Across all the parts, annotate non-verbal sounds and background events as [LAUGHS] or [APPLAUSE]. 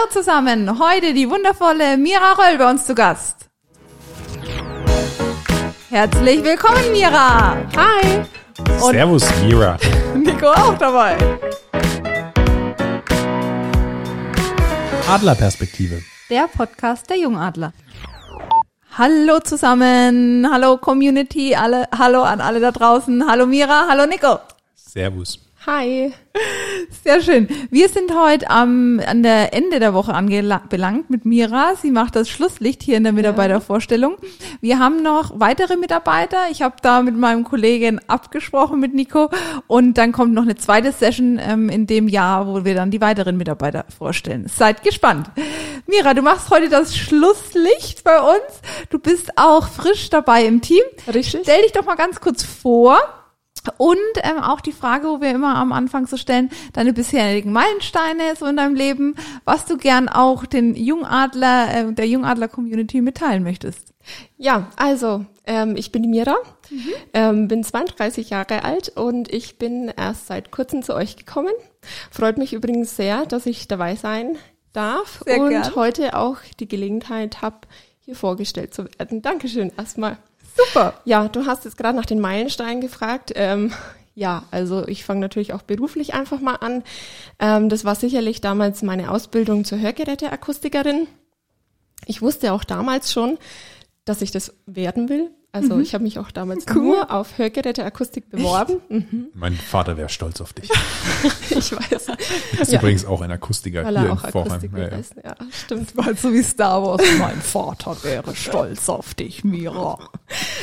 Hallo zusammen, heute die wundervolle Mira Röll bei uns zu Gast. Herzlich willkommen, Mira. Hi. Und- Servus, Mira. [LAUGHS] Nico auch dabei. Adlerperspektive. Der Podcast der Jungadler. Hallo zusammen, hallo Community, alle, hallo an alle da draußen, hallo Mira, hallo Nico. Servus. Hi. Sehr schön. Wir sind heute am an der Ende der Woche angelangt mit Mira. Sie macht das Schlusslicht hier in der Mitarbeitervorstellung. Wir haben noch weitere Mitarbeiter. Ich habe da mit meinem Kollegen abgesprochen mit Nico und dann kommt noch eine zweite Session ähm, in dem Jahr, wo wir dann die weiteren Mitarbeiter vorstellen. Seid gespannt. Mira, du machst heute das Schlusslicht bei uns. Du bist auch frisch dabei im Team. Richtig. Stell dich doch mal ganz kurz vor. Und ähm, auch die Frage, wo wir immer am Anfang so stellen, deine bisherigen Meilensteine so in deinem Leben, was du gern auch den Jungadler, äh, der Jungadler-Community mitteilen möchtest. Ja, also ähm, ich bin die Mira, ähm, bin 32 Jahre alt und ich bin erst seit kurzem zu euch gekommen. Freut mich übrigens sehr, dass ich dabei sein darf Sehr und gern. heute auch die Gelegenheit habe, hier vorgestellt zu werden. Dankeschön erstmal. Super. Ja, du hast jetzt gerade nach den Meilensteinen gefragt. Ähm, ja, also ich fange natürlich auch beruflich einfach mal an. Ähm, das war sicherlich damals meine Ausbildung zur Hörgeräteakustikerin. Ich wusste auch damals schon, dass ich das werden will. Also ich habe mich auch damals nur auf Hörgeräteakustik beworben. Mhm, Mein Vater wäre stolz auf dich. [LAUGHS] ich weiß, Ist Ja. übrigens auch ein Akustiker weil hier er in auch Vorheim. Akustiker Ja, ja. ist. Ja, stimmt. Weil so wie Star Wars, mein Vater wäre stolz auf dich, Mira.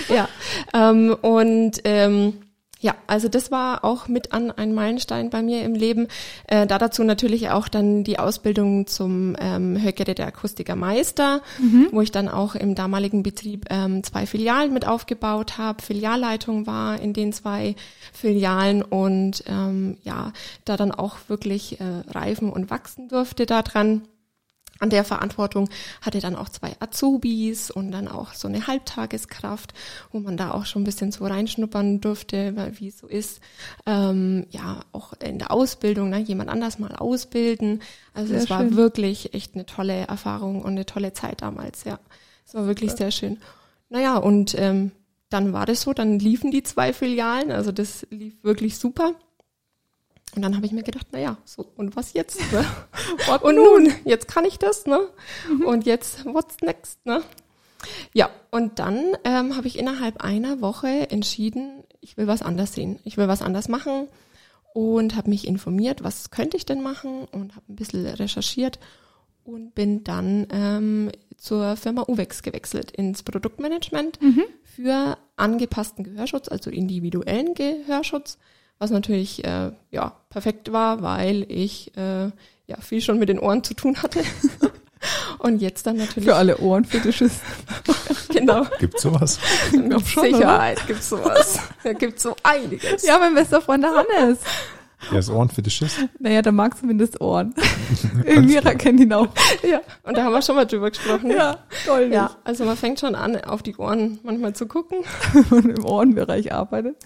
Ja, ähm, und ähm, ja, also das war auch mit an ein Meilenstein bei mir im Leben. Äh, da dazu natürlich auch dann die Ausbildung zum ähm, Hörgeräteakustikermeister, wo ich dann auch im damaligen Betrieb ähm, zwei Filialen mit aufgebaut habe, Filialleitung war in den zwei Filialen und ähm, ja, da dann auch wirklich äh, reifen und wachsen durfte daran an der Verantwortung hatte dann auch zwei Azubis und dann auch so eine Halbtageskraft, wo man da auch schon ein bisschen so reinschnuppern durfte, weil wie es so ist, ähm, ja, auch in der Ausbildung, ne, jemand anders mal ausbilden. Also Sehr es war schön. wirklich echt eine tolle Erfahrung und eine tolle Zeit damals, ja. Es war wirklich sehr schön. Naja, und ähm, dann war das so, dann liefen die zwei Filialen, also das lief wirklich super. Und dann habe ich mir gedacht, na ja, so, und was jetzt? Ne? [LAUGHS] und nun, jetzt kann ich das, ne? Und jetzt, what's next, ne? Ja, und dann ähm, habe ich innerhalb einer Woche entschieden, ich will was anders sehen. Ich will was anders machen und habe mich informiert, was könnte ich denn machen und habe ein bisschen recherchiert und bin dann ähm, zur Firma Uvex gewechselt ins Produktmanagement für angepassten Gehörschutz, also individuellen Gehörschutz, was natürlich äh, ja perfekt war, weil ich äh, ja viel schon mit den Ohren zu tun hatte. [LAUGHS] Und jetzt dann natürlich Für alle Ohrenfetischisten. [LAUGHS] genau Gibt's sowas? mit schon, Sicherheit gibt's sowas. Da gibt's so einiges. Ja, mein bester Freund der Hannes. [LAUGHS] Der ist Ohrenfetischist. Naja, der mag zumindest Ohren. [LAUGHS] Mira [LAUGHS] kennt ihn auch. ja. Und da haben wir schon mal drüber gesprochen. Ja, toll. Ja, also man fängt schon an, auf die Ohren manchmal zu gucken. Und im Ohrenbereich arbeitet.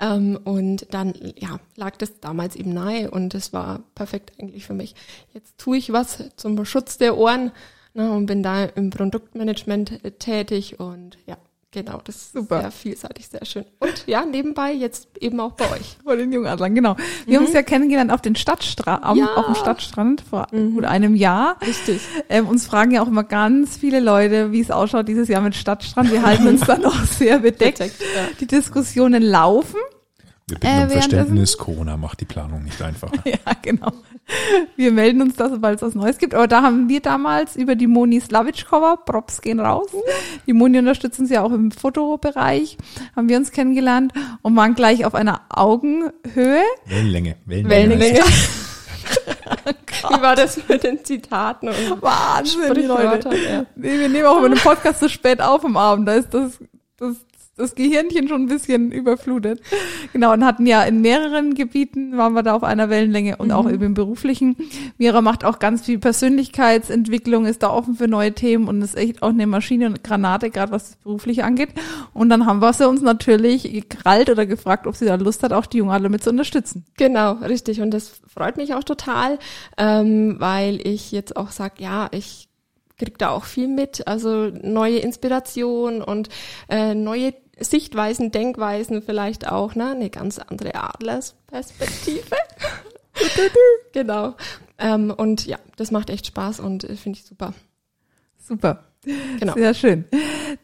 Ähm, und dann, ja, lag das damals eben nahe und das war perfekt eigentlich für mich. Jetzt tue ich was zum Schutz der Ohren ne, und bin da im Produktmanagement äh, tätig und ja, genau, das ist Super. sehr vielseitig, sehr schön. Und ja, nebenbei jetzt eben auch bei euch. Vor den Jungadlern, genau. Wir haben uns ja kennengelernt auf den Stadtstrand, am, Ja. auf dem Stadtstrand vor gut einem Jahr. Richtig. Ähm, uns fragen ja auch immer ganz viele Leute, wie es ausschaut dieses Jahr mit Stadtstrand. Wir halten uns da [LAUGHS] noch sehr bedeckt. Bedeckt, ja. Die Diskussionen laufen. Wir bitten Äh, um Verständnis. Corona macht die Planung nicht einfacher. [LAUGHS] Ja, genau. Wir melden uns da, sobald es was Neues gibt. Aber da haben wir damals über die Moni Slavic-Cover, Props gehen raus. Die Moni unterstützt uns ja auch im Fotobereich. Haben wir uns kennengelernt und waren gleich auf einer Augenhöhe. Wellenlänge. Wellenlänge. Wellenlänge. Oh [LAUGHS] Wie war das mit den Zitaten und Wahnsinn, die Leute. Ja. Nee, wir nehmen auch immer den Podcast zu spät auf am Abend. Da ist das, das das Gehirnchen schon ein bisschen überflutet. Genau, und hatten ja in mehreren Gebieten, waren wir da auf einer Wellenlänge und auch eben im beruflichen. Mira macht auch ganz viel Persönlichkeitsentwicklung, ist da offen für neue Themen und ist echt auch eine Maschine und Granate, gerade was das Berufliche angeht. Und dann haben wir sie uns natürlich gekrallt oder gefragt, ob sie da Lust hat, auch die Jungen alle mit zu unterstützen. Genau, richtig. Und das freut mich auch total, ähm, weil ich jetzt auch sage, ja, ich krieg da auch viel mit, also neue Inspiration und äh, neue Sichtweisen, Denkweisen vielleicht auch, ne? Eine ganz andere Adlersperspektive. [LAUGHS] genau. Ähm, und ja, das macht echt Spaß und äh, finde ich super. Super. Genau. Sehr schön.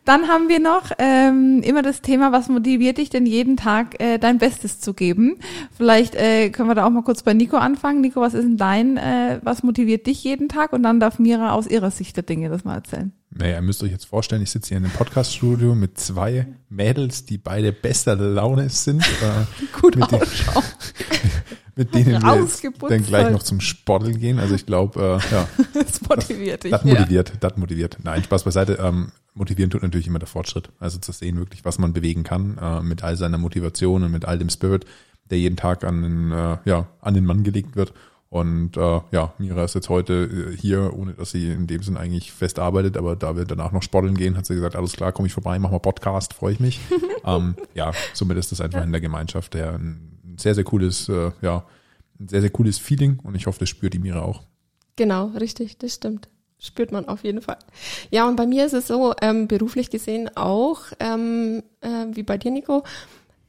Dann haben wir noch ähm, immer das Thema, was motiviert dich denn jeden Tag äh, dein Bestes zu geben? Vielleicht äh, können wir da auch mal kurz bei Nico anfangen. Nico, was ist denn dein, äh, was motiviert dich jeden Tag? Und dann darf Mira aus ihrer Sicht der Dinge das mal erzählen. Naja, ihr müsst euch jetzt vorstellen, ich sitze hier in einem Podcast-Studio mit zwei Mädels, die beide bester Laune sind. Äh, [LAUGHS] Gut mit, den, ausschauen. [LAUGHS] mit denen wir jetzt dann gleich noch zum Sporteln gehen. Also ich glaube, äh, ja, [LAUGHS] Das motiviert dich. das motiviert, das motiviert. Nein, Spaß beiseite. Ähm, motivieren tut natürlich immer der Fortschritt. Also zu sehen wirklich, was man bewegen kann, äh, mit all seiner Motivation und mit all dem Spirit, der jeden Tag an den, äh, ja, an den Mann gelegt wird. Und äh, ja, Mira ist jetzt heute äh, hier, ohne dass sie in dem Sinn eigentlich fest arbeitet, aber da wir danach noch sporteln gehen, hat sie gesagt, alles klar, komme ich vorbei, mach mal Podcast, freue ich mich. [LAUGHS] ähm, ja, somit ist das einfach in der Gemeinschaft der ein sehr, sehr cooles, äh, ja, ein sehr, sehr cooles Feeling und ich hoffe, das spürt die Mira auch. Genau, richtig, das stimmt. Spürt man auf jeden Fall. Ja, und bei mir ist es so, ähm, beruflich gesehen auch, ähm, äh, wie bei dir, Nico,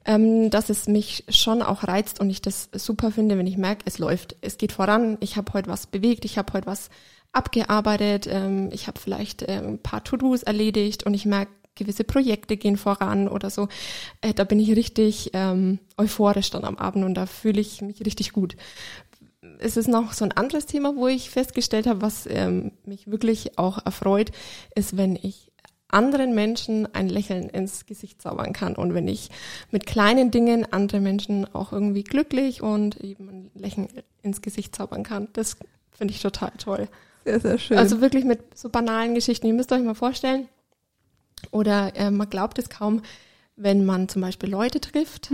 ähm, dass es mich schon auch reizt und ich das super finde, wenn ich merke, es läuft, es geht voran, ich habe heute was bewegt, ich habe heute was abgearbeitet, ähm, ich habe vielleicht äh, ein paar To-Dos erledigt und ich merke, gewisse Projekte gehen voran oder so. Äh, da bin ich richtig ähm, euphorisch dann am Abend und da fühle ich mich richtig gut es ist noch so ein anderes Thema, wo ich festgestellt habe, was ähm, mich wirklich auch erfreut, ist, wenn ich anderen Menschen ein Lächeln ins Gesicht zaubern kann und wenn ich mit kleinen Dingen andere Menschen auch irgendwie glücklich und eben ein Lächeln ins Gesicht zaubern kann. Das finde ich total toll. Sehr, sehr schön. Also wirklich mit so banalen Geschichten. Ihr müsst euch mal vorstellen, oder äh, man glaubt es kaum, wenn man zum Beispiel Leute trifft,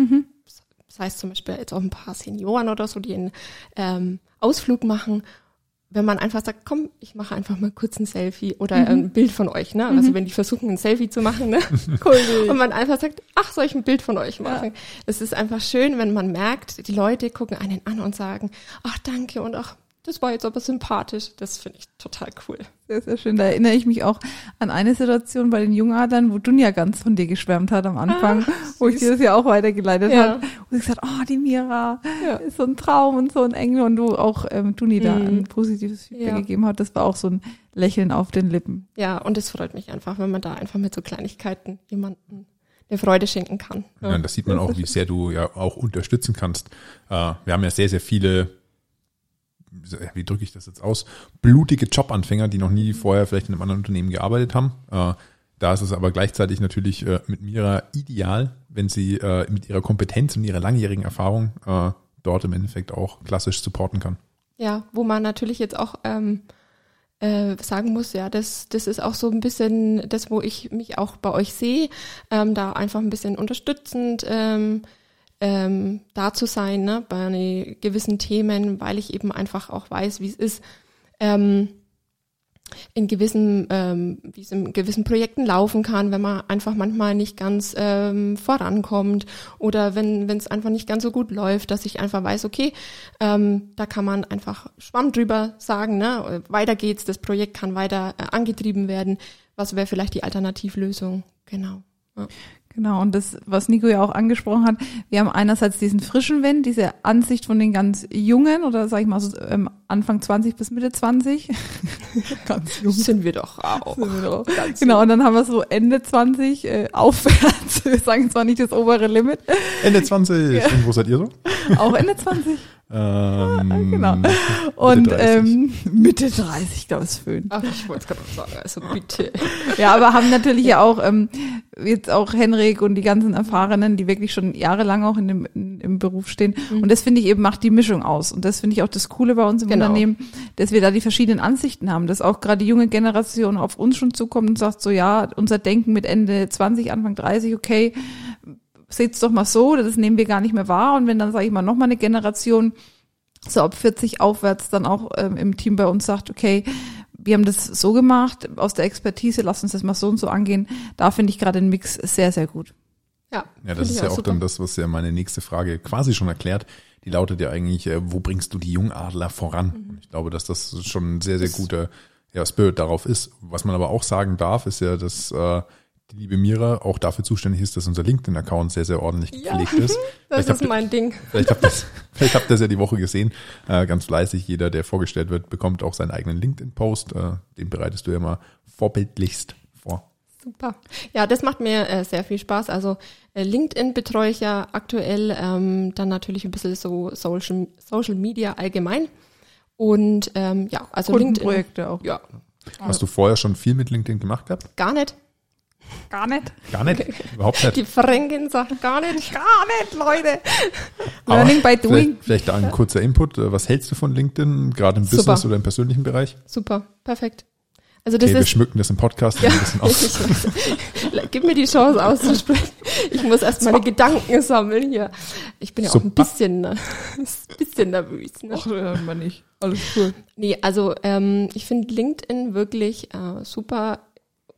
das heißt zum Beispiel jetzt auch ein paar Senioren oder so, die einen ähm, Ausflug machen, wenn man einfach sagt, komm, ich mache einfach mal kurz ein Selfie oder ein Bild von euch, ne? Also wenn die versuchen, ein Selfie zu machen, ne? [LAUGHS] cool. Und man einfach sagt, ach, soll ich ein Bild von euch machen? Es ist einfach schön, wenn man merkt, die Leute gucken einen an und sagen, ach, danke und ach, das war jetzt aber sympathisch. Das finde ich total cool. Sehr, sehr schön. Da erinnere ich mich auch an eine Situation bei den Jungadern, wo Dunja ganz von dir geschwärmt hat am Anfang, Ah, wo ich dir das ja auch weitergeleitet Ja. habe. Und sie gesagt, oh, die Mira Ja. ist so ein Traum und so ein Engel und du auch ähm, Duni da Mhm. ein positives Feedback Ja. gegeben hat. Das war auch so ein Lächeln auf den Lippen. Ja, und es freut mich einfach, wenn man da einfach mit so Kleinigkeiten jemanden eine Freude schenken kann. Ja, das sieht man auch, wie sehr du ja auch unterstützen kannst. Äh, wir haben ja sehr, sehr viele, wie drücke ich das jetzt aus, blutige Jobanfänger, die noch nie vorher vielleicht in einem anderen Unternehmen gearbeitet haben. Äh, da ist es aber gleichzeitig natürlich äh, mit Mira ideal, wenn sie äh, mit ihrer Kompetenz und ihrer langjährigen Erfahrung dort im Endeffekt auch klassisch supporten kann. Ja, wo man natürlich jetzt auch ähm, äh, sagen muss, ja, das, das ist auch so ein bisschen das, wo ich mich auch bei euch sehe, ähm, da einfach ein bisschen unterstützend ähm, ähm, da zu sein, ne, bei gewissen Themen, weil ich eben einfach auch weiß, wie es ist, ähm, in gewissen, ähm, wie es in gewissen Projekten laufen kann, wenn man einfach manchmal nicht ganz ähm, vorankommt oder wenn es einfach nicht ganz so gut läuft, dass ich einfach weiß, okay, ähm, da kann man einfach Schwamm drüber sagen, ne? Weiter geht's, das Projekt kann weiter äh, angetrieben werden. Was wäre vielleicht die Alternativlösung? Genau. Ja. Genau, und das, was Nico ja auch angesprochen hat, wir haben einerseits diesen frischen Wind, diese Ansicht von den ganz Jungen oder sag ich mal so ähm, Anfang 20 bis Mitte 20. [LAUGHS] ganz jung. Sind wir doch auch. Wir doch. Genau, und dann haben wir so Ende 20 äh, aufwärts. [LAUGHS] Wir sagen zwar nicht das obere Limit, Ende 20. Und wo seid ihr so? auch Ende 20. Ähm, Genau. Mitte Und 30. ähm, Mitte 30, glaube ich, ist Föhn. Ach, ich wollte es gerade sagen, also bitte. Ja, aber haben natürlich ja auch ähm, jetzt auch Henrik und die ganzen Erfahrenen, die wirklich schon jahrelang auch in dem, in, im Beruf stehen. Und das finde ich eben macht die Mischung aus. Und das finde ich auch das Coole bei uns im Genau. Unternehmen, dass wir da die verschiedenen Ansichten haben, dass auch gerade die junge Generation auf uns schon zukommt und sagt so, ja, unser Denken mit Ende 20, Anfang 30, okay, seht's doch mal so, das nehmen wir gar nicht mehr wahr. Und wenn dann, sage ich mal, nochmal eine Generation so ab 40 aufwärts dann auch ähm, im Team bei uns sagt, okay, wir haben das so gemacht, aus der Expertise, lass uns das mal so und so angehen. Da finde ich gerade den Mix sehr, sehr gut. Ja, Ja, das ist ja auch super. dann das, was ja meine nächste Frage quasi schon erklärt. Die lautet ja eigentlich, äh, wo bringst du die Jungadler voran? Mhm. Und Ich glaube, dass das schon ein sehr, sehr guter ja, Spirit darauf ist. Was man aber auch sagen darf, ist ja, dass äh, die liebe Mira auch dafür zuständig ist, dass unser LinkedIn-Account sehr, sehr ordentlich Ja, gepflegt ist. [LAUGHS] Das Vielleicht ist ihr- mein Ding. Vielleicht habt ihr das, [LAUGHS] vielleicht habt ihr das ja die Woche gesehen. Äh, ganz fleißig. Jeder, der vorgestellt wird, bekommt auch seinen eigenen LinkedIn-Post. Äh, den bereitest du ja mal vorbildlichst vor. Super. Ja, das macht mir äh, sehr viel Spaß. Also äh, LinkedIn betreue ich ja aktuell, ähm, dann natürlich ein bisschen so Social, Social Media allgemein. Und ähm, ja, also LinkedIn. Kundenprojekte auch. Ja, Hast du vorher schon viel mit LinkedIn gemacht gehabt? gar nicht. Gar nicht. Gar nicht. Überhaupt nicht. Die Fränkin sagt gar nicht. Gar nicht, Leute. Aber Learning by doing. Vielleicht, vielleicht da ein kurzer Input. Äh, Was hältst du von LinkedIn, gerade im Super. Business oder im persönlichen Bereich? Super, perfekt. Also das Okay, wir ist schmücken das im Podcast Ja, ein bisschen aus. Gib mir die Chance auszusprechen. Ich muss erst meine Gedanken sammeln hier. Ich bin ja auch ein Super. bisschen, ein [LAUGHS] bisschen nervös. Ne? Ach, hört man nicht. Alles cool. Nee, also ähm, ich finde LinkedIn wirklich äh, super.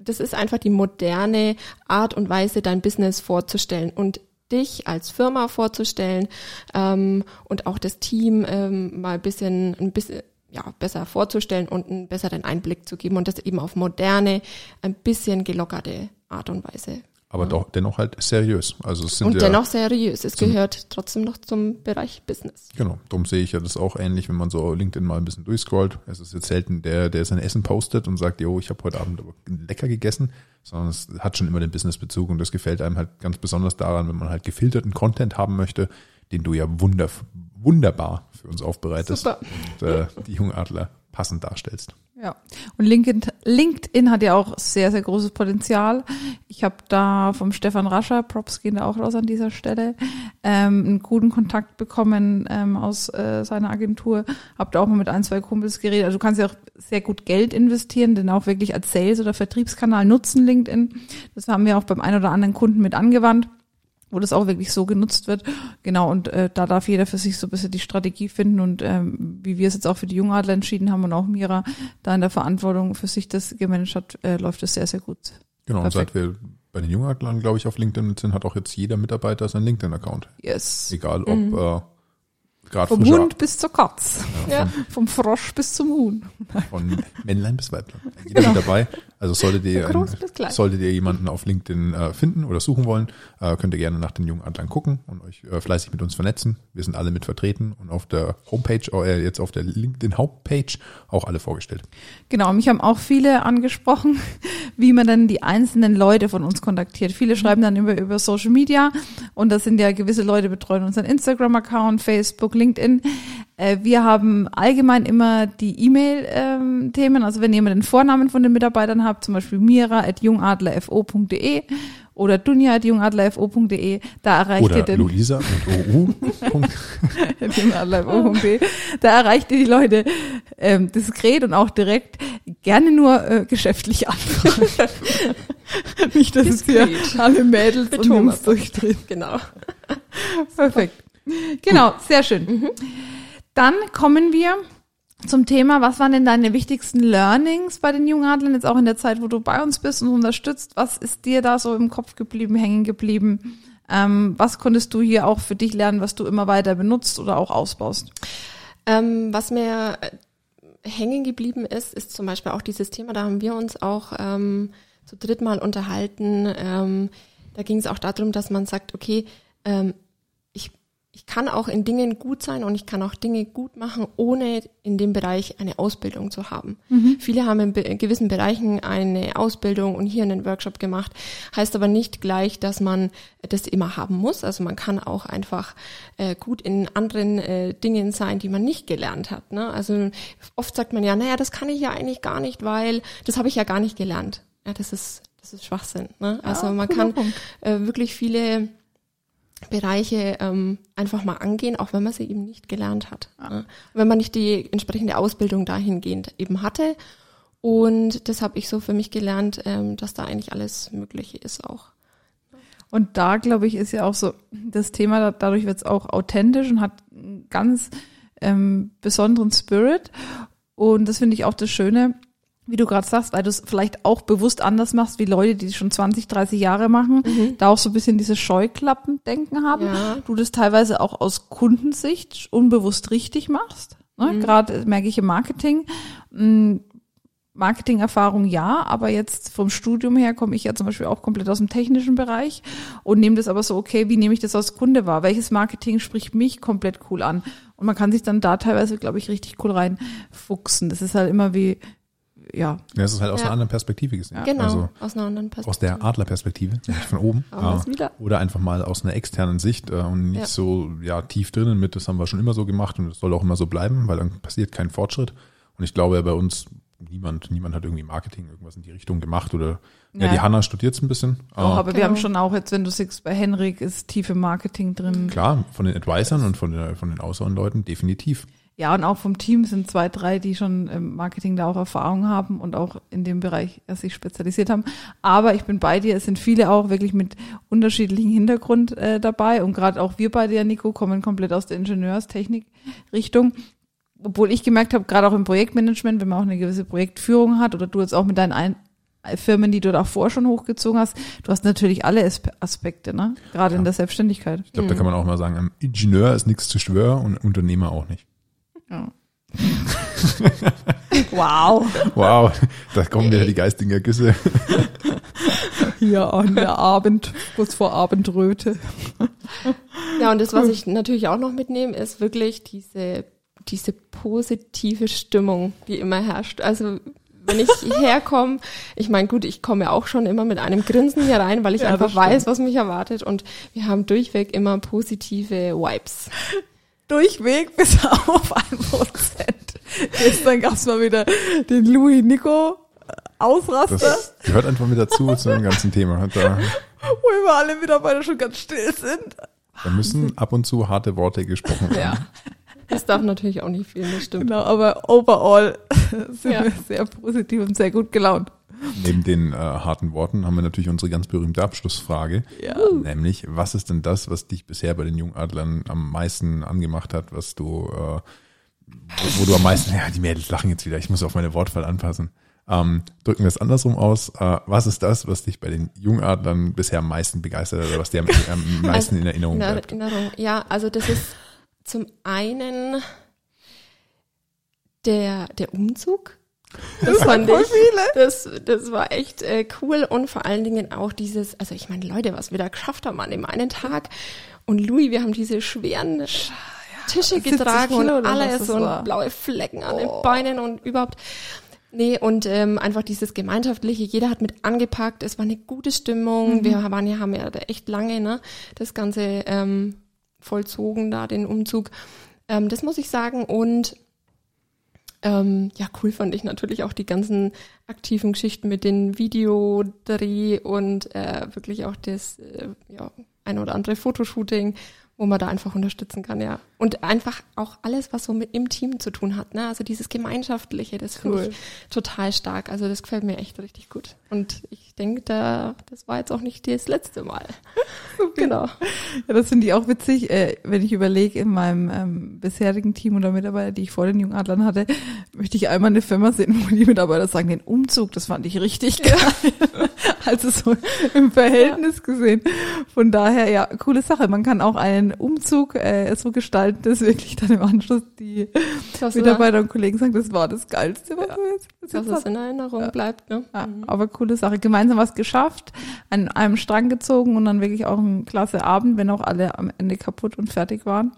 Das ist einfach die moderne Art und Weise, dein Business vorzustellen und dich als Firma vorzustellen ähm, und auch das Team ähm, mal ein bisschen, ein bisschen ja, besser vorzustellen und einen besseren Einblick zu geben und das eben auf moderne, ein bisschen gelockerte Art und Weise. Aber doch, dennoch halt seriös. Also es sind Und ja, dennoch seriös. Es gehört trotzdem noch zum Bereich Business. Genau, darum sehe ich ja das auch ähnlich, wenn man so LinkedIn mal ein bisschen durchscrollt. Es ist jetzt selten der, der sein Essen postet und sagt, jo, ich habe heute Abend aber lecker gegessen, sondern es hat schon immer den Businessbezug und das gefällt einem halt ganz besonders daran, wenn man halt gefilterten Content haben möchte, den du ja wunder, wunderbar für uns aufbereitest Super. und äh, die Jungadler passend darstellst. Ja. Und LinkedIn, LinkedIn hat ja auch sehr, sehr großes Potenzial. Ich habe da vom Stefan Rascher, Props gehen da auch raus an dieser Stelle, ähm, einen guten Kontakt bekommen ähm, aus äh, seiner Agentur. Hab da auch mal mit ein, zwei Kumpels geredet. Also du kannst ja auch sehr gut Geld investieren, denn auch wirklich als Sales- oder Vertriebskanal nutzen LinkedIn. Das haben wir auch beim einen oder anderen Kunden mit angewandt wo das auch wirklich so genutzt wird. Genau, und äh, da darf jeder für sich so ein bisschen die Strategie finden und ähm, wie wir es jetzt auch für die Jungadler entschieden haben und auch Mira da in der Verantwortung für sich das gemanagt hat, äh, läuft das sehr, sehr gut. Genau, Perfekt. und seit wir bei den Jungadlern, glaube ich, auf LinkedIn sind, hat auch jetzt jeder Mitarbeiter seinen LinkedIn-Account. Yes. Egal ob äh, gerade Vom frischer Hund bis zur Katz. Ja. Vom Frosch bis zum Huhn. von Männlein bis Weiblein. [LAUGHS] Jeder mit dabei. Also solltet ihr, bis klein. solltet ihr jemanden auf LinkedIn äh, finden oder suchen wollen, äh, könnt ihr gerne nach den jungen Adlern gucken und euch äh, fleißig mit uns vernetzen. Wir sind alle mit vertreten und auf der Homepage, äh, jetzt auf der LinkedIn Hauptpage auch alle vorgestellt. Genau, mich haben auch viele angesprochen, wie man dann die einzelnen Leute von uns kontaktiert. Viele schreiben dann über, über Social Media und das sind ja gewisse Leute betreuen unseren Instagram-Account, Facebook, LinkedIn. Äh, wir haben allgemein immer die E-Mail-Themen, also wenn ihr den Vornamen von den Mitarbeitern habt, zum Beispiel mira.jungadlerfo.de oder dunja.jungadlerfo.de, da erreicht ihr Oder den Luisa mit OU. [LAUGHS] [LAUGHS] Jungadlerfo.de, da erreicht ihr die Leute ähm, diskret und auch direkt gerne nur äh, geschäftlich anfragen. [LAUGHS] Nicht, dass es hier Diskret. alle Mädels und Betonen Jungs wir. durchdrehen. Genau. Perfekt. Genau, sehr schön. Dann kommen wir zum Thema, was waren denn deine wichtigsten Learnings bei den Jungadlern, jetzt auch in der Zeit, wo du bei uns bist und unterstützt? Was ist dir da so im Kopf geblieben, hängen geblieben? Ähm, was konntest du hier auch für dich lernen, was du immer weiter benutzt oder auch ausbaust? Ähm, was mir äh, hängen geblieben ist, ist zum Beispiel auch dieses Thema, da haben wir uns auch ähm, zu dritt mal unterhalten. Ähm, da ging es auch darum, dass man sagt, okay, ähm, ich, kann auch in Dingen gut sein und ich kann auch Dinge gut machen, ohne in dem Bereich eine Ausbildung zu haben. Viele haben in, gewissen Bereichen eine Ausbildung und hier einen Workshop gemacht, heißt aber nicht gleich, dass man das immer haben muss. Also man kann auch einfach äh, gut in anderen äh, Dingen sein, die man nicht gelernt hat. Ne? Also oft sagt man ja, naja, das kann ich ja eigentlich gar nicht, weil das habe ich ja gar nicht gelernt. Ja, das ist das ist Schwachsinn. Ne? Also man cooler kann Punkt. äh, wirklich viele Bereiche ähm, einfach mal angehen, auch wenn man sie eben nicht gelernt hat. Ja. Wenn man nicht die entsprechende Ausbildung dahingehend eben hatte. Und das habe ich so für mich gelernt, ähm, dass da eigentlich alles Mögliche ist auch. Und da, glaube ich, ist ja auch so das Thema, dadurch wird es auch authentisch und hat einen ganz ähm, besonderen Spirit. Und das finde ich auch das Schöne, wie du gerade sagst, weil du es vielleicht auch bewusst anders machst, wie Leute, die schon 20, 30 Jahre machen, mhm. da auch so ein bisschen dieses Scheuklappendenken haben. Ja. Du das teilweise auch aus Kundensicht unbewusst richtig machst. Ne? Mhm. Gerade merke ich im Marketing. Hm, Marketingerfahrung ja, aber jetzt vom Studium her komme ich ja zum Beispiel auch komplett aus dem technischen Bereich und nehme das aber so, okay, wie nehme ich das als Kunde wahr? Welches Marketing spricht mich komplett cool an? Und man kann sich dann da teilweise, glaube ich, richtig cool reinfuchsen. Das ist halt immer wie, ja. Ja, es ist halt aus ja. einer anderen Perspektive gesehen. Ja. Genau, also aus einer anderen Perspektive. Aus der Adlerperspektive, von oben. [LAUGHS] äh, oder einfach mal aus einer externen Sicht äh, und nicht ja. so ja tief drinnen mit, das haben wir schon immer so gemacht und das soll auch immer so bleiben, weil dann passiert kein Fortschritt. Und ich glaube, bei uns, niemand, niemand hat irgendwie Marketing irgendwas in die Richtung gemacht oder ja, die Hanna studiert es ein bisschen. Oh, aber genau. wir haben schon auch jetzt, wenn du siehst, bei Henrik ist tiefe Marketing drin. Klar, von den Advisern und von, der, von den Außenleuten definitiv. Ja, und auch vom Team sind zwei, drei, die schon im Marketing da auch Erfahrung haben und auch in dem Bereich sich spezialisiert haben. Aber ich bin bei dir, es sind viele auch wirklich mit unterschiedlichen Hintergrund äh, dabei. Und gerade auch wir beide, ja, Nico, kommen komplett aus der Ingenieurstechnik-Richtung. Obwohl ich gemerkt habe, gerade auch im Projektmanagement, wenn man auch eine gewisse Projektführung hat oder du jetzt auch mit deinen Ein Firmen, die du davor schon hochgezogen hast, du hast natürlich alle Aspekte, ne? Gerade ja. in der Selbstständigkeit. Ich glaube, mhm. da kann man auch mal sagen, Ingenieur ist nichts zu schwören und Unternehmer auch nicht. Ja. [LAUGHS] wow. Wow, da kommen wieder die geistigen Ergüsse. Hier an der Abend, kurz vor Abendröte. Ja, und das, was ich natürlich auch noch mitnehme, ist wirklich diese, diese positive Stimmung, die immer herrscht. Also, wenn ich [LAUGHS] herkomme, ich meine, gut, ich komme auch schon immer mit einem Grinsen hier rein, weil ich ja, einfach weiß, was mich erwartet und wir haben durchweg immer positive Vibes durchweg [LAUGHS] bis auf ein Prozent. Gestern gab's mal wieder den Louis Nico äh, Ausraster. Das gehört einfach mit dazu zu dem ganzen Thema. Da, [LAUGHS] Wo immer alle Mitarbeiter schon ganz still sind. Da müssen ab und zu harte Worte gesprochen werden. Ja. Das darf natürlich auch nicht fehlen, das stimmt. Genau, aber overall [LAUGHS] sind ja. wir sehr positiv und sehr gut gelaunt. Neben den äh, harten Worten haben wir natürlich unsere ganz berühmte Abschlussfrage. Ja. Nämlich, was ist denn das, was dich bisher bei den Jungadlern am meisten angemacht hat, was du, äh, wo, wo, du am meisten, ja, die Mädels lachen jetzt wieder, ich muss auf meine Wortwahl anpassen. Ähm, drücken wir es andersrum aus. Äh, was ist das, was dich bei den Jungadlern bisher am meisten begeistert hat oder was dir am, am [LAUGHS] meisten also, in Erinnerung bleibt? In Erinnerung, ja, also das ist zum einen der, der Umzug das, das fand ich, viele. Das, das war echt äh, cool und vor allen Dingen auch dieses, also ich meine, Leute, was wir da geschafft haben an dem einen Tag. Und Louis, wir haben diese schweren Tische getragen und alles und war. blaue Flecken an oh. den Beinen und überhaupt. Nee, und ähm, einfach dieses Gemeinschaftliche, jeder hat mit angepackt, es war eine gute Stimmung. Mhm. Wir waren ja, haben ja echt lange, ne, das Ganze ähm, vollzogen, da den Umzug. Ähm, das muss ich sagen. Und ähm, ja, cool fand ich natürlich auch die ganzen aktiven Geschichten mit den Videodreh und äh, wirklich auch das äh, ja, ein oder andere Fotoshooting wo man da einfach unterstützen kann, ja. Und einfach auch alles, was so mit im Team zu tun hat, ne? Also dieses Gemeinschaftliche, das cool. finde ich total stark. Also das gefällt mir echt richtig gut. Und ich denke, da, das war jetzt auch nicht das letzte Mal. [LAUGHS] genau. Ja, das finde ich auch witzig, äh, wenn ich überlege, in meinem ähm, bisherigen Team oder Mitarbeiter, die ich vor den Jungadlern hatte, möchte ich einmal eine Firma sehen, wo die Mitarbeiter sagen, den Umzug, das fand ich richtig geil. Ja. [LAUGHS] also so im Verhältnis ja. gesehen. Von daher, ja, coole Sache. Man kann auch einen Umzug äh, so gestalten, dass wirklich dann im Anschluss die das Mitarbeiter und Kollegen sagen, das war das Geilste, was ja. wir jetzt Dass es in Erinnerung ja. bleibt. Ne? Ja, mhm. Aber coole Sache. Gemeinsam was geschafft, an einem Strang gezogen und dann wirklich auch ein klasse Abend, wenn auch alle am Ende kaputt und fertig waren.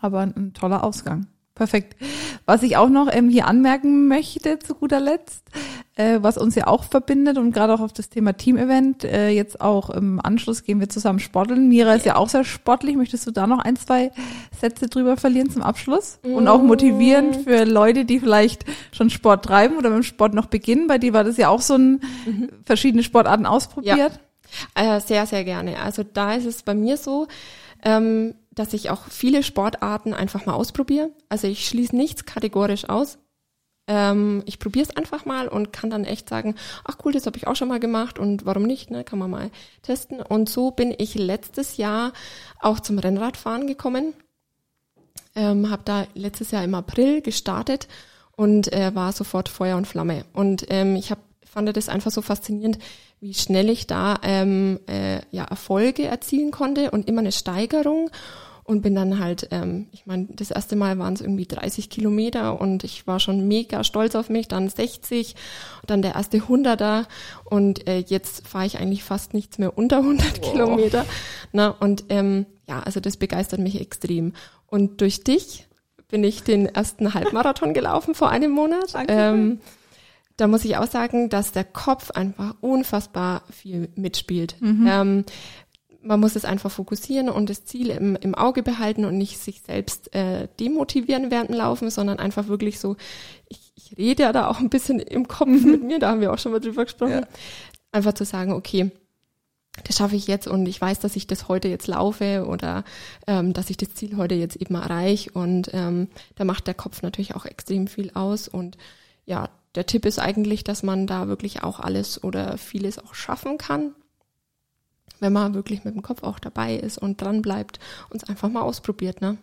Aber ein, ein toller Ausgang. Perfekt. Was ich auch noch ähm, hier anmerken möchte zu guter Letzt, äh, was uns ja auch verbindet und gerade auch auf das Thema Team-Event, äh, jetzt auch im Anschluss gehen wir zusammen sporteln. Mira ist ja auch sehr sportlich. Möchtest du da noch ein, zwei Sätze drüber verlieren zum Abschluss? Und auch motivierend für Leute, die vielleicht schon Sport treiben oder mit dem Sport noch beginnen. Bei dir war das ja auch so ein mhm. verschiedene Sportarten ausprobiert. Ja. Äh, sehr, sehr gerne. Also da ist es bei mir so, ähm, dass ich auch viele Sportarten einfach mal ausprobiere. Also ich schließe nichts kategorisch aus. Ähm, ich probiere es einfach mal und kann dann echt sagen, ach cool, das habe ich auch schon mal gemacht und warum nicht, ne? kann man mal testen. Und so bin ich letztes Jahr auch zum Rennradfahren gekommen. Ähm, habe da letztes Jahr im April gestartet und äh, war sofort Feuer und Flamme. Und ähm, ich hab, fand das einfach so faszinierend, wie schnell ich da ähm, äh, ja, Erfolge erzielen konnte und immer eine Steigerung und bin dann halt, ähm, ich meine, das erste Mal waren es irgendwie 30 Kilometer und ich war schon mega stolz auf mich, dann 60, dann der erste 100er und äh, jetzt fahre ich eigentlich fast nichts mehr unter 100 wow. Kilometer. Na, und ähm, ja, also das begeistert mich extrem. Und durch dich bin ich den ersten Halbmarathon gelaufen vor einem Monat. Ähm, da muss ich auch sagen, dass der Kopf einfach unfassbar viel mitspielt. Mhm. Ähm, man muss es einfach fokussieren und das Ziel im, im Auge behalten und nicht sich selbst äh, demotivieren während dem Laufen, sondern einfach wirklich so, ich, ich rede ja da auch ein bisschen im Kopf mhm. mit mir, da haben wir auch schon mal drüber gesprochen, ja. einfach zu sagen, okay, das schaffe ich jetzt und ich weiß, dass ich das heute jetzt laufe oder ähm, dass ich das Ziel heute jetzt eben erreiche und ähm, da macht der Kopf natürlich auch extrem viel aus und ja, der Tipp ist eigentlich, dass man da wirklich auch alles oder vieles auch schaffen kann wenn man wirklich mit dem Kopf auch dabei ist und dran bleibt und es einfach mal ausprobiert, ne?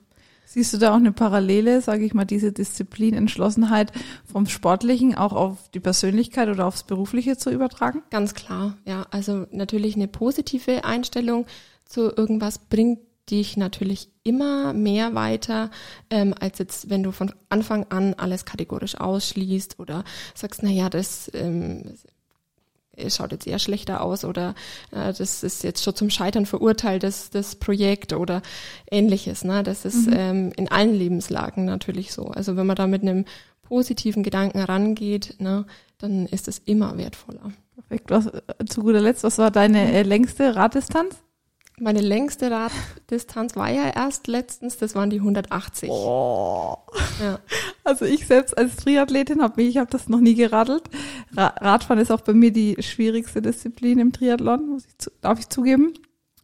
Siehst du da auch eine Parallele, sage ich mal, diese Disziplin, Entschlossenheit vom Sportlichen auch auf die Persönlichkeit oder aufs Berufliche zu übertragen? Ganz klar, ja. Also natürlich eine positive Einstellung zu irgendwas bringt dich natürlich immer mehr weiter, ähm, als jetzt, wenn du von Anfang an alles kategorisch ausschließt oder sagst, na ja, das ähm, es schaut jetzt eher schlechter aus oder äh, das ist jetzt schon zum Scheitern verurteilt, das, das Projekt oder ähnliches. Ne? Das ist mhm. ähm, in allen Lebenslagen natürlich so. Also wenn man da mit einem positiven Gedanken rangeht, ne, dann ist es immer wertvoller. Perfekt. Was, äh, zu guter Letzt, was war deine äh, längste Raddistanz? Meine längste Raddistanz war ja erst letztens, das waren die 180. Oh. Ja. Also ich selbst als Triathletin habe mich, ich habe das noch nie geradelt. Radfahren ist auch bei mir die schwierigste Disziplin im Triathlon, muss ich darf ich zugeben.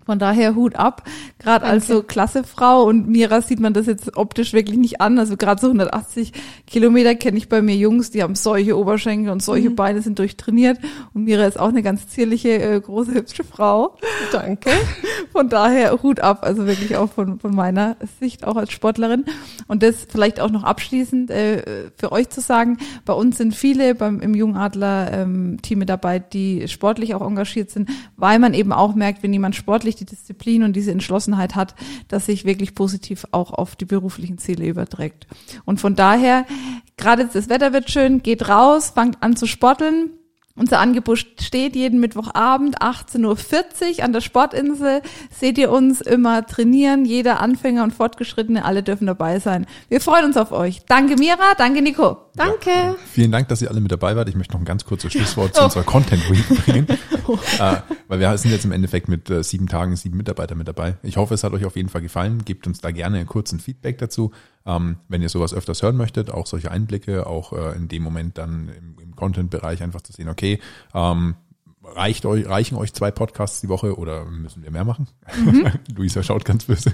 Von daher Hut ab. Gerade als so klasse Frau und Mira sieht man das jetzt optisch wirklich nicht an. Also gerade so 180 Kilometer kenne ich bei mir Jungs, die haben solche Oberschenkel und solche mhm. Beine sind durchtrainiert. Und Mira ist auch eine ganz zierliche, äh, große, hübsche Frau. Danke. [LAUGHS] Von daher Hut ab. Also wirklich auch von, von meiner Sicht auch als Sportlerin. Und das vielleicht auch noch abschließend äh, für euch zu sagen. Bei uns sind viele beim, im Jungadler ähm, Team dabei, die sportlich auch engagiert sind, weil man eben auch merkt, wenn jemand sportlich die Disziplin und diese Entschlossenheit hat, dass sich wirklich positiv auch auf die beruflichen Ziele überträgt. Und von daher, gerade das Wetter wird schön, geht raus, fangt an zu sporteln, unser Angebot steht jeden Mittwochabend 18.40 Uhr an der Sportinsel. Seht ihr uns immer trainieren. Jeder Anfänger und Fortgeschrittene, alle dürfen dabei sein. Wir freuen uns auf euch. Danke Mira, danke Nico. Danke. Ja, vielen Dank, dass ihr alle mit dabei wart. Ich möchte noch ein ganz kurzes Schlusswort zu oh. unserer Content Week bringen. [LAUGHS] äh, weil wir sind jetzt im Endeffekt mit äh, sieben Tagen, sieben Mitarbeiter mit dabei. Ich hoffe, es hat euch auf jeden Fall gefallen. Gebt uns da gerne einen kurzen Feedback dazu. Ähm, wenn ihr sowas öfters hören möchtet, auch solche Einblicke, auch äh, in dem Moment dann im, im Content-Bereich einfach zu sehen, okay, ähm, reicht euch, reichen euch zwei Podcasts die Woche oder müssen wir mehr machen? Mhm. [LAUGHS] Luisa schaut ganz böse.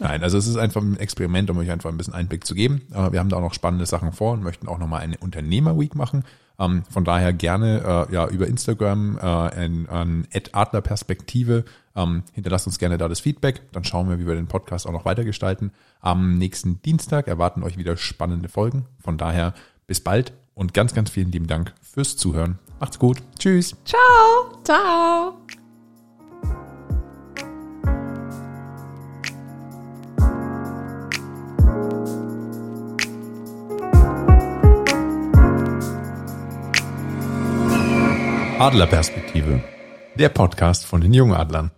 Nein, also es ist einfach ein Experiment, um euch einfach ein bisschen Einblick zu geben. Äh, wir haben da auch noch spannende Sachen vor und möchten auch nochmal eine Unternehmer-Week machen. Ähm, von daher gerne äh, ja über Instagram äh, an, an Adlerperspektive. Ähm, hinterlasst uns gerne da das Feedback. Dann schauen wir, wie wir den Podcast auch noch weitergestalten. Am nächsten Dienstag erwarten euch wieder spannende Folgen. Von daher bis bald und ganz, ganz vielen lieben Dank fürs Zuhören. Macht's gut. Tschüss. Ciao. Ciao. Adlerperspektive. Der Podcast von den Jungadlern.